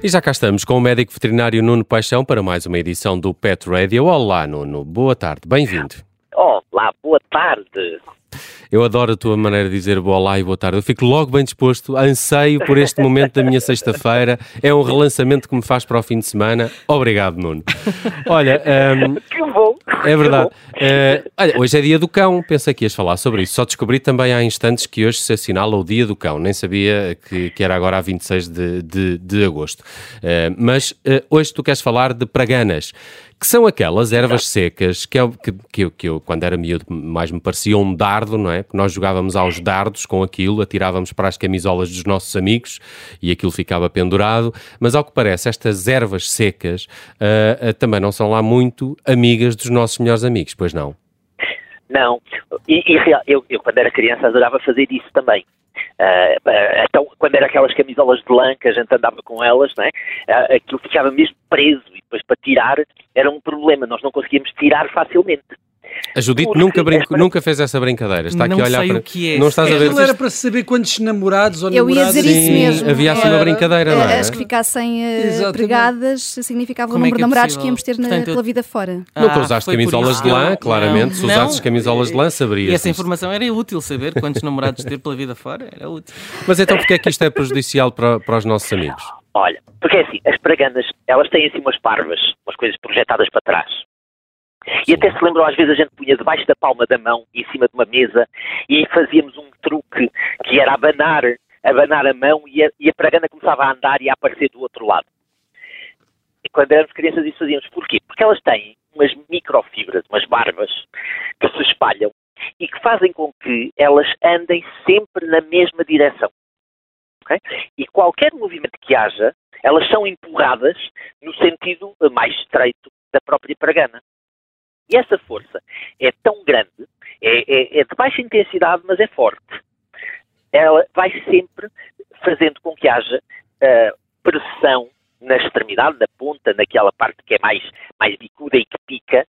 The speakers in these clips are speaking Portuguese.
E já cá estamos com o médico veterinário Nuno Paixão para mais uma edição do Pet Radio. Olá, Nuno. Boa tarde. Bem-vindo. Olá, boa tarde. Eu adoro a tua maneira de dizer olá e boa tarde. Eu fico logo bem disposto, anseio por este momento da minha sexta-feira. É um relançamento que me faz para o fim de semana. Obrigado, Nuno. Olha, um, que bom. É verdade. Uh, olha, hoje é dia do cão. Pensei que ias falar sobre isso. Só descobri também há instantes que hoje se assinala o dia do cão. Nem sabia que, que era agora a 26 de, de, de agosto. Uh, mas uh, hoje tu queres falar de praganas que são aquelas ervas secas que, eu, que, que, eu, que eu, quando era miúdo, mais me parecia um dardo, não é? Porque nós jogávamos aos dardos com aquilo, atirávamos para as camisolas dos nossos amigos e aquilo ficava pendurado. Mas, ao que parece, estas ervas secas também não são lá muito amigas dos nossos melhores amigos, pois não? Não. E, e eu, eu, quando era criança, adorava fazer isso também. Uh, então, quando era aquelas camisolas de lã que a gente andava com elas, né, uh, aquilo ficava mesmo preso e depois para tirar era um problema, nós não conseguíamos tirar facilmente. A Judite nunca, brinco, nunca fez essa brincadeira. Está não aqui a olhar sei para. O que é. Não estás a ver? Aquilo era para saber quantos namorados ou Eu ia namoradas... dizer isso mesmo. havia assim uma brincadeira, não é? As que ficassem Exatamente. pregadas significava o Como é número que de é namorados que íamos ter na- Portanto, pela vida fora. Nunca Ah, usaste foi por camisolas de lã, claramente. Se usasses camisolas de lã, saberias. E essa informação era útil saber quantos namorados ter pela vida fora, era útil. Mas então porque é que isto é prejudicial para, para os nossos amigos? Olha, porque é assim, as praganas, elas têm assim umas parvas, umas coisas projetadas para trás. E até se lembram, às vezes a gente punha debaixo da palma da mão, em cima de uma mesa, e aí fazíamos um truque, que era abanar, abanar a mão, e a, e a pragana começava a andar e a aparecer do outro lado. E quando éramos crianças isso fazíamos. Porquê? Porque elas têm umas microfibras, umas barbas, que se espalham e que fazem com que elas andem sempre na mesma direção. ok? E qualquer movimento que haja, elas são empurradas no sentido mais estreito da própria pragana. E essa força é tão grande, é, é- é de baixa intensidade, mas é forte. Ela vai sempre fazendo com que haja ah, pressão na extremidade, na ponta, naquela parte que é mais, mais bicuda e que pica,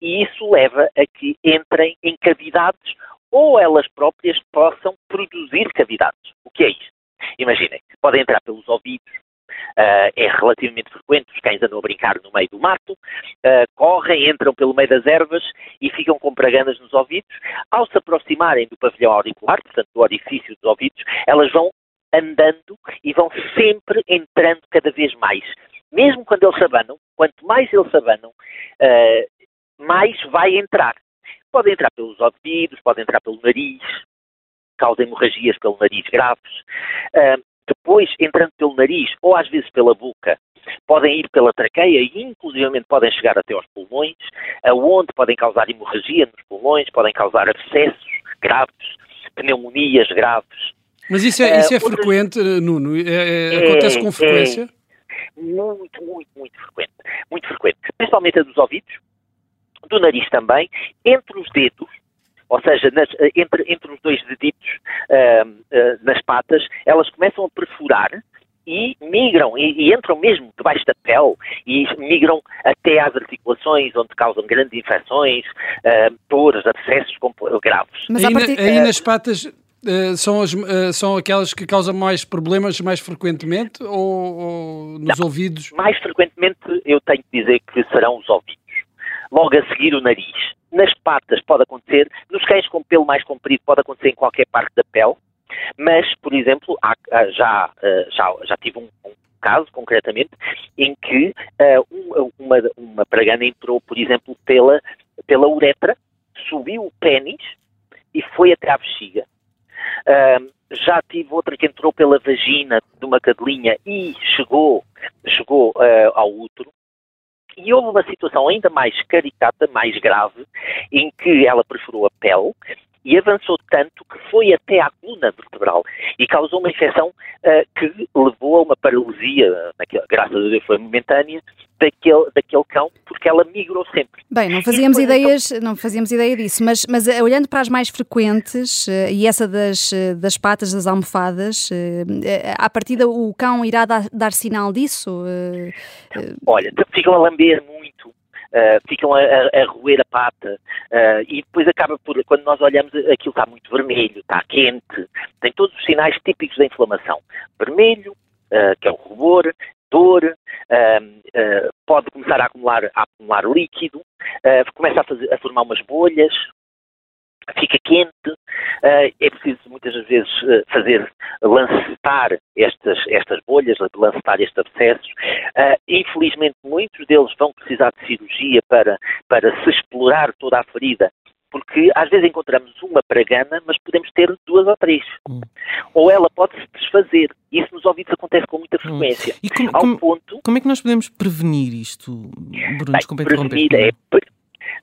e isso leva a que entrem em cavidades ou elas próprias possam produzir cavidades. O que é isto? Imaginem, podem entrar pelos ouvidos, ah, é relativamente frequente, os cães andam a brincar no meio do mato, ah, correm, entram pelo meio das ervas e ficam com praganas nos ouvidos. Ao se aproximarem do pavilhão auricular, portanto do orifício dos ouvidos, elas vão andando e vão sempre entrando cada vez mais. Mesmo quando eles se abanam, quanto mais eles se abanam, ah, mais vai entrar. Pode entrar pelos ouvidos, pode entrar pelo nariz, causa hemorragias pelo nariz graves. Ah, depois, entrando pelo nariz ou às vezes pela boca, podem ir pela traqueia e inclusivamente podem chegar até aos pulmões, aonde podem causar hemorragia nos pulmões, podem causar abscessos graves, pneumonias graves. Mas isso é, isso é outras- frequente, eh, Nuno? É- é- É, acontece com é. frequência? Muito, muito, muito frequente. Muito frequente. Principalmente a dos ouvidos, do nariz também, entre os dedos, ou seja, nas- eh, entre, entre os dois deditos ahm, ah, nas patas, elas começam a perfurar e migram, e, e entram mesmo debaixo da pele, e migram até às articulações, onde causam grandes infecções, ahm, dores, abscessos graves. Mas aí, partir... aí nas patas eh, são, as, eh, são aquelas que causam mais problemas mais frequentemente ou, ou nos ouvidos? Mais frequentemente eu tenho que dizer que serão os ouvidos. Logo a seguir o nariz. Nas patas pode acontecer, nos cães com pelo mais comprido pode acontecer em qualquer parte da pele, mas, por exemplo, há- já, eh, já, já tive um, um caso, concretamente, em que um- uma, uma pragana entrou, por exemplo, pela, pela uretra, subiu o pênis e foi até à bexiga. Ahm, já tive outra que entrou pela vagina de uma cadelinha e chegou, chegou ah, ao útero. E houve uma situação ainda mais caricata, mais grave, em que ela perfurou a pele e avançou tanto que foi até à coluna vertebral e causou uma infecção ah, que levou a uma paralisia, naquela- graças a Deus foi momentânea, daquele, daquele cão, porque ela migrou sempre. Bem, não fazíamos depois, então- ideias, não fazíamos ideia disso, mas, mas eh, olhando para as mais frequentes eh, e essa das, das patas das almofadas, à partida o cão irá dar, dar sinal disso? Olha, ficam a lamber muito, uh, ficam a, a, a, roer a pata uh, e depois acaba por, quando nós olhamos, aquilo está muito vermelho, está quente, tem todos os sinais típicos da inflamação. Vermelho, uh, que é o rubor, dor, pode começar a acumular, a acumular líquido, começa a, fazer, a formar umas bolhas, fica quente, é preciso muitas vezes uh, fazer, lancetar estas, estas bolhas, lancetar estes abscessos. Uh, infelizmente, muitos deles vão precisar de cirurgia para, para se explorar toda a ferida, porque às vezes encontramos uma pragana, mas podemos ter duas ou três. Hum. Ou ela pode se desfazer. Isso nos ouvidos acontece com muita hum. frequência. Hum. E como, como, ponto... como, é que nós podemos prevenir isto, Bruno? Bem, prevenir é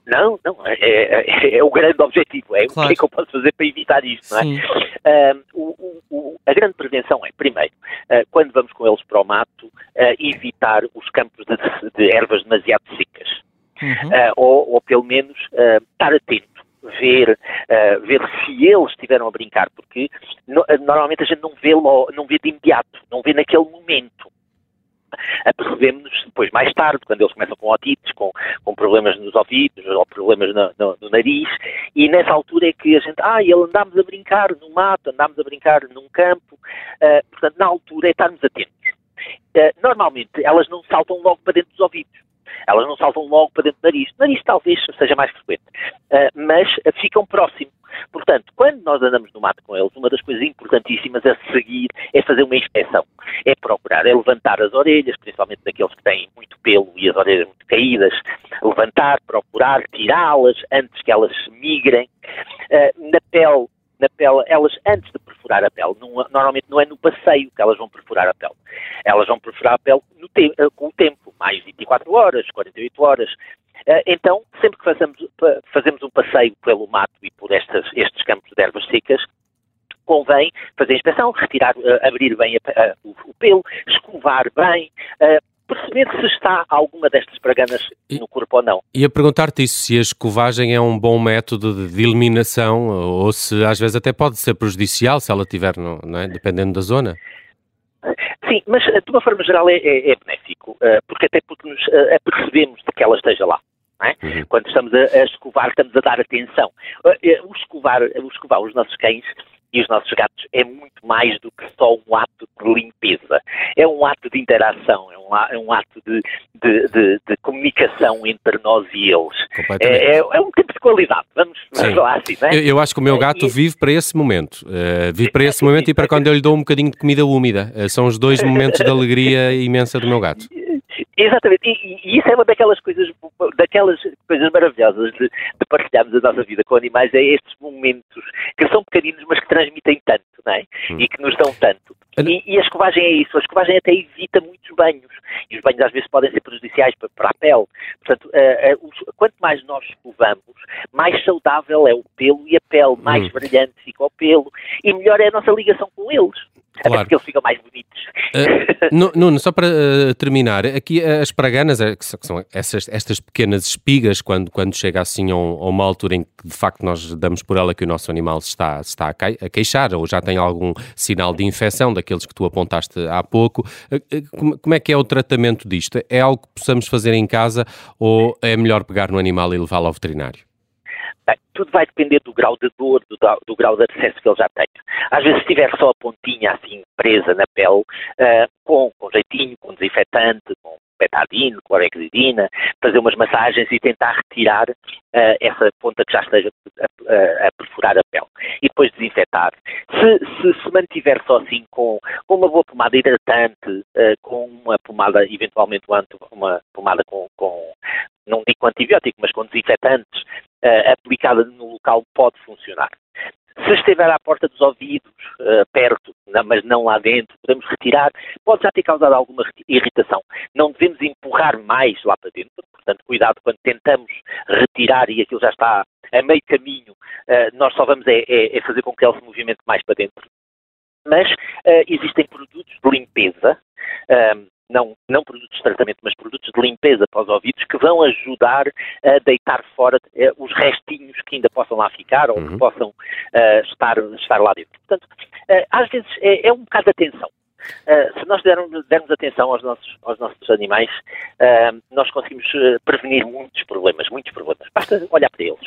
não, não, é, é, é, o grande objetivo, é claro. o que é que eu posso fazer para evitar isto, não é? Uh, o, o, a grande prevenção é, primeiro, uh, quando vamos com eles para o mato, uh, evitar os campos de, de ervas demasiado secas. Uhum. Ou, ou, pelo menos estar atento, ver, ver se eles estiveram a brincar, porque no, normalmente a gente não vê, não vê de imediato, não vê naquele momento apercebemos-nos depois, mais tarde, quando eles começam com otites, com, com problemas nos ouvidos ou problemas no, no, no, nariz, e nessa altura é que a gente, ah, ele andámos a brincar no mato, andámos a brincar num campo, uh, portanto, na altura é estarmos atentos. Uh, normalmente, elas não saltam logo para dentro dos ouvidos. Elas não saltam logo para dentro do nariz. O nariz talvez seja mais frequente, uh, mas ficam próximo. Portanto, quando nós andamos no mato com eles, uma das coisas importantíssimas a seguir é fazer uma inspeção. É procurar, é levantar as orelhas, principalmente daqueles que têm muito pelo e as orelhas muito caídas, levantar, procurar, tirá-las antes que elas migrem. Uh, na pele, na pele, elas antes de perfurar a pele, não, normalmente não é no passeio que elas vão perfurar a pele. Elas vão perfurar a pele te, uh, com o tempo, mais 24 horas, 48 horas. Uh, então, sempre que fazemos, fazemos um passeio pelo mato e por estas, estes campos de ervas secas, convém fazer a inspeção, retirar, uh, abrir bem a, a, o, o, pelo, escovar bem, perceber se está alguma destas praganas no corpo ou não. E a perguntar-te isso, se a escovagem é um bom método de, eliminação ou se às vezes até pode ser prejudicial se ela tiver, é? dependendo da zona. Sim, mas de uma forma geral é, é, é benéfico, eh, porque até porque nos eh, apercebemos de que ela esteja lá. É? Uhum. Quando estamos a, a, escovar, estamos a dar atenção. Eh, o escovar, o escovar os nossos cães e os nossos gatos é muito mais do que só um ato de limpeza. É um ato de interação, é um, é um ato de, de, de, de, comunicação entre nós e eles. É, é, é, um tempo de qualidade, vamos, vamos falar assim, não é? Eu, eu, acho que o meu gato e... vive para esse momento. Uh, vive para esse momento e para quando eu lhe dou um bocadinho de comida úmida. Uh, são os dois momentos de alegria imensa do meu gato. Exatamente, e, e, isso é uma daquelas coisas, daquelas coisas maravilhosas de, de, partilharmos a nossa vida com animais, é estes momentos que são pequeninos, mas que transmitem tanto, não é? Hum. E que nos dão tanto. E, e, a escovagem é isso, a escovagem até evita muitos banhos, e os banhos às vezes podem ser prejudiciais para, para a pele. Portanto, uh, uh, os, quanto mais nós escovamos, mais saudável é o pelo e a pele, mais hum. brilhante fica o pelo, e melhor é a nossa ligação com eles. Claro. Até porque eles ficam mais bonitos. Uh, Nuno, só para uh, terminar, aqui as praganas, que são essas, estas pequenas espigas, quando, quando chega assim a, um, a, uma altura em que de facto nós damos por ela que o nosso animal está, está a, queixar ou já tem algum sinal de infecção, daqueles que tu apontaste há pouco, como, como é que é o tratamento disto? É algo que possamos fazer em casa ou é melhor pegar no animal e levá-lo ao veterinário? Bem, tudo vai depender do grau de dor, do, do, grau de acesso que ele já tenha. Às vezes, se tiver só a pontinha assim presa na pele, uh, com, com jeitinho, com desinfetante, com betadine, clorexidina, fazer umas massagens e tentar retirar uh, essa ponta que já esteja a, a, a, perfurar a pele. E depois desinfetar. Se se, se mantiver só assim com, com uma boa pomada hidratante, uh, com uma pomada, eventualmente uma pomada com, com não digo antibiótico, mas com desinfetantes, uh, aplicada no local, pode funcionar. Se estiver à porta dos ouvidos, uh, perto, não, mas não lá dentro, podemos retirar, pode já ter causado alguma irritação. Não devemos empurrar mais lá para dentro, portanto, cuidado quando tentamos retirar e aquilo já está a meio caminho, uh, nós só vamos é, é, é, fazer com que ele se movimente mais para dentro. Mas uh, existem produtos de limpeza, não, não produtos de tratamento, mas produtos de limpeza para os ouvidos que vão ajudar a deitar fora uh, os restinhos que ainda possam lá ficar ou uhum. que possam uh, estar, estar lá dentro. Portanto, uh, às vezes é, é, um bocado de atenção. Uh, se nós dermos, dermos, atenção aos nossos, aos nossos animais, uh, nós conseguimos prevenir muitos problemas, muitos problemas. Basta olhar para eles.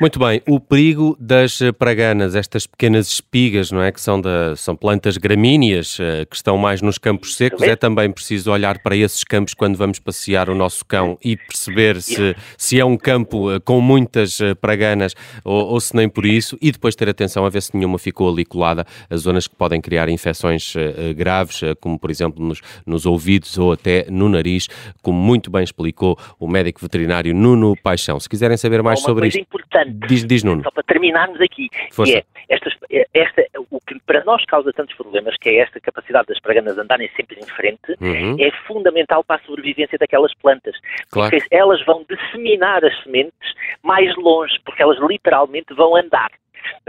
Muito bem. O perigo das praganas, estas pequenas espigas, não é? Que são, da, são plantas gramíneas que estão mais nos campos secos. É também preciso olhar para esses campos quando vamos passear o nosso cão e perceber se, se é um campo com muitas praganas ou, ou se nem por isso. E depois ter atenção a ver se nenhuma ficou ali colada, as zonas que podem criar infecções uh, graves, uh, como por exemplo nos, nos, ouvidos ou até no nariz, como muito bem explicou o médico veterinário Nuno Paixão. Se quiserem saber mais sobre isto, importante, diz, diz Nuno. Só para terminarmos aqui, Força. é estas, esta, o que para nós causa tantos problemas, que é esta capacidade das praganas andarem sempre em frente, uhum. é fundamental para a sobrevivência daquelas plantas. Claro. Porque elas vão disseminar as sementes mais longe, porque elas literalmente vão andar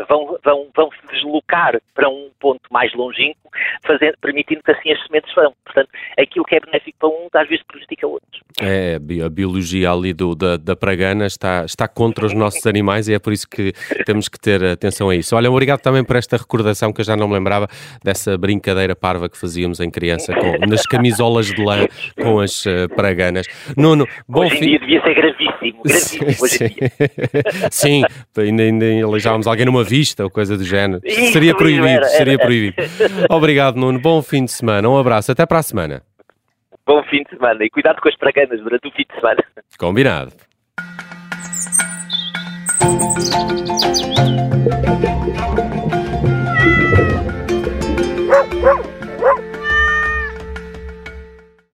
vão, vão, vão se deslocar para um ponto mais longínquo, fazendo, permitindo que assim as sementes vão. Portanto, aquilo que é benéfico para um, às vezes prejudica outros. É, a biologia ali do, da, da pragana está, está contra os nossos animais e é por isso que temos que ter atenção a isso. Olha, obrigado também por esta recordação que eu já não me lembrava dessa brincadeira parva que fazíamos em criança com, nas camisolas de lã com as uh, praganas. Nuno, bom hoje em fim... dia devia ser gravíssimo, gravíssimo sim, hoje em dia. Sim, ainda, ainda aleijávamos alguém numa vista ou coisa do género. Isso, seria proibido, era, era. seria proibido. Obrigado, Nuno. Bom fim de semana. Um abraço. Até para a semana. Bom fim de semana. E cuidado com as praganas durante o fim de semana. Combinado.